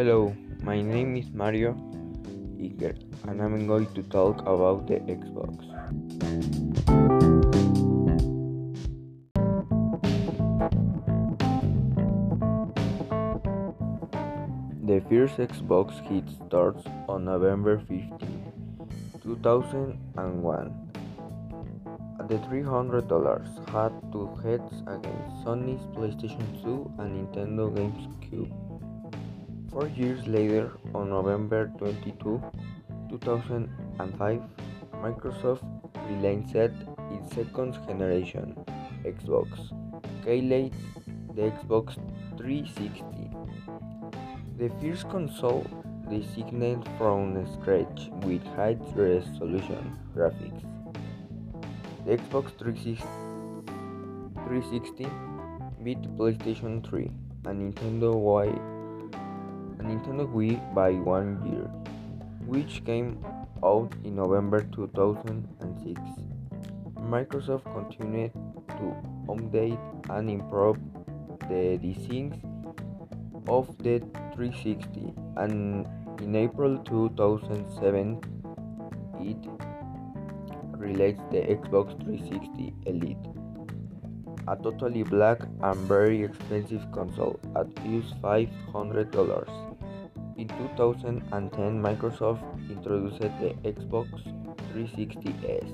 Hello, my name is Mario Iker and I'm going to talk about the Xbox. The first Xbox hit starts on November 15, 2001 the $300 had two heads against Sony's PlayStation 2 and Nintendo GameCube. Four years later, on November 22, 2005, Microsoft released its second generation Xbox, calling the Xbox 360. The first console designed from scratch with high resolution graphics. The Xbox 360 beat PlayStation 3 and Nintendo Wii, Nintendo Wii by one year, which came out in November 2006. Microsoft continued to update and improve the designs of the 360 and in April 2007 it relates the Xbox 360 Elite, a totally black and very expensive console at just $500. In 2010, Microsoft introduced the Xbox 360S,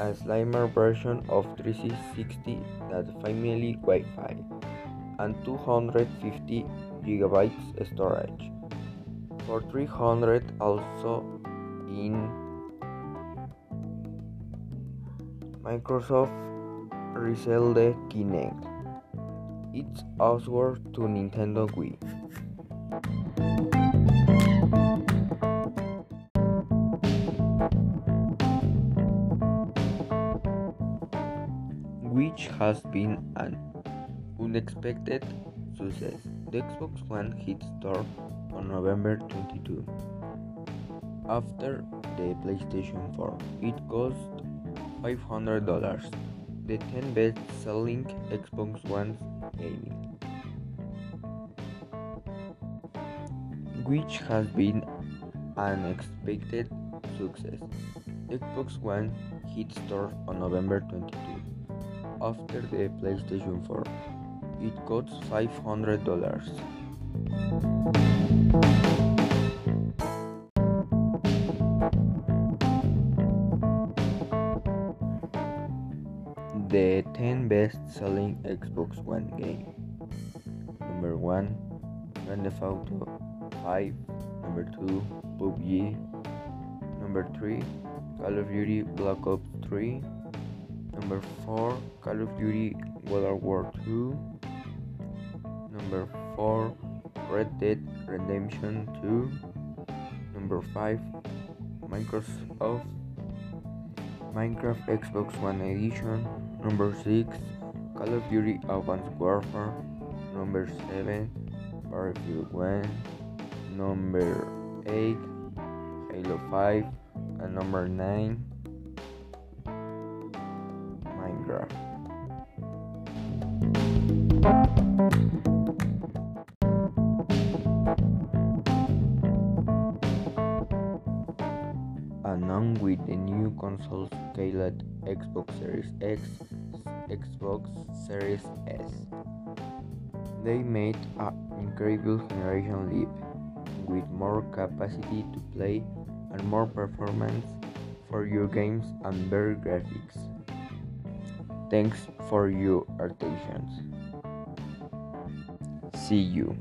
a slimmer version of 360 that family Wi-Fi and 250 gigabytes storage. For 300 also in Microsoft resold the Kinect, its answer to Nintendo Wii. Which has been an unexpected success. The Xbox One hit store on November 22. After the PlayStation 4, it cost $500, the 10 best selling Xbox One gaming. Which has been an expected success. Xbox One hit store on November 22. After the PlayStation 4, it costs $500. The 10 best selling Xbox One game. Number 1 Grand Theft Auto 5. Number 2 PUBG. Number 3 Call of Duty Black Ops 3. Number 4 Call of Duty World War 2. Number 4 Red Dead Redemption 2. Number 5 Microsoft Minecraft Xbox One Edition Number 6 Call of Duty Advanced Warfare Number 7 Battlefield 1 Number 8 Halo 5 and number 9 Minecraft along with the new consoles scaled Xbox Series X, Xbox Series S. They made an incredible generation leap with more capacity to play and more performance for your games and better graphics. Thanks for your attention. See you.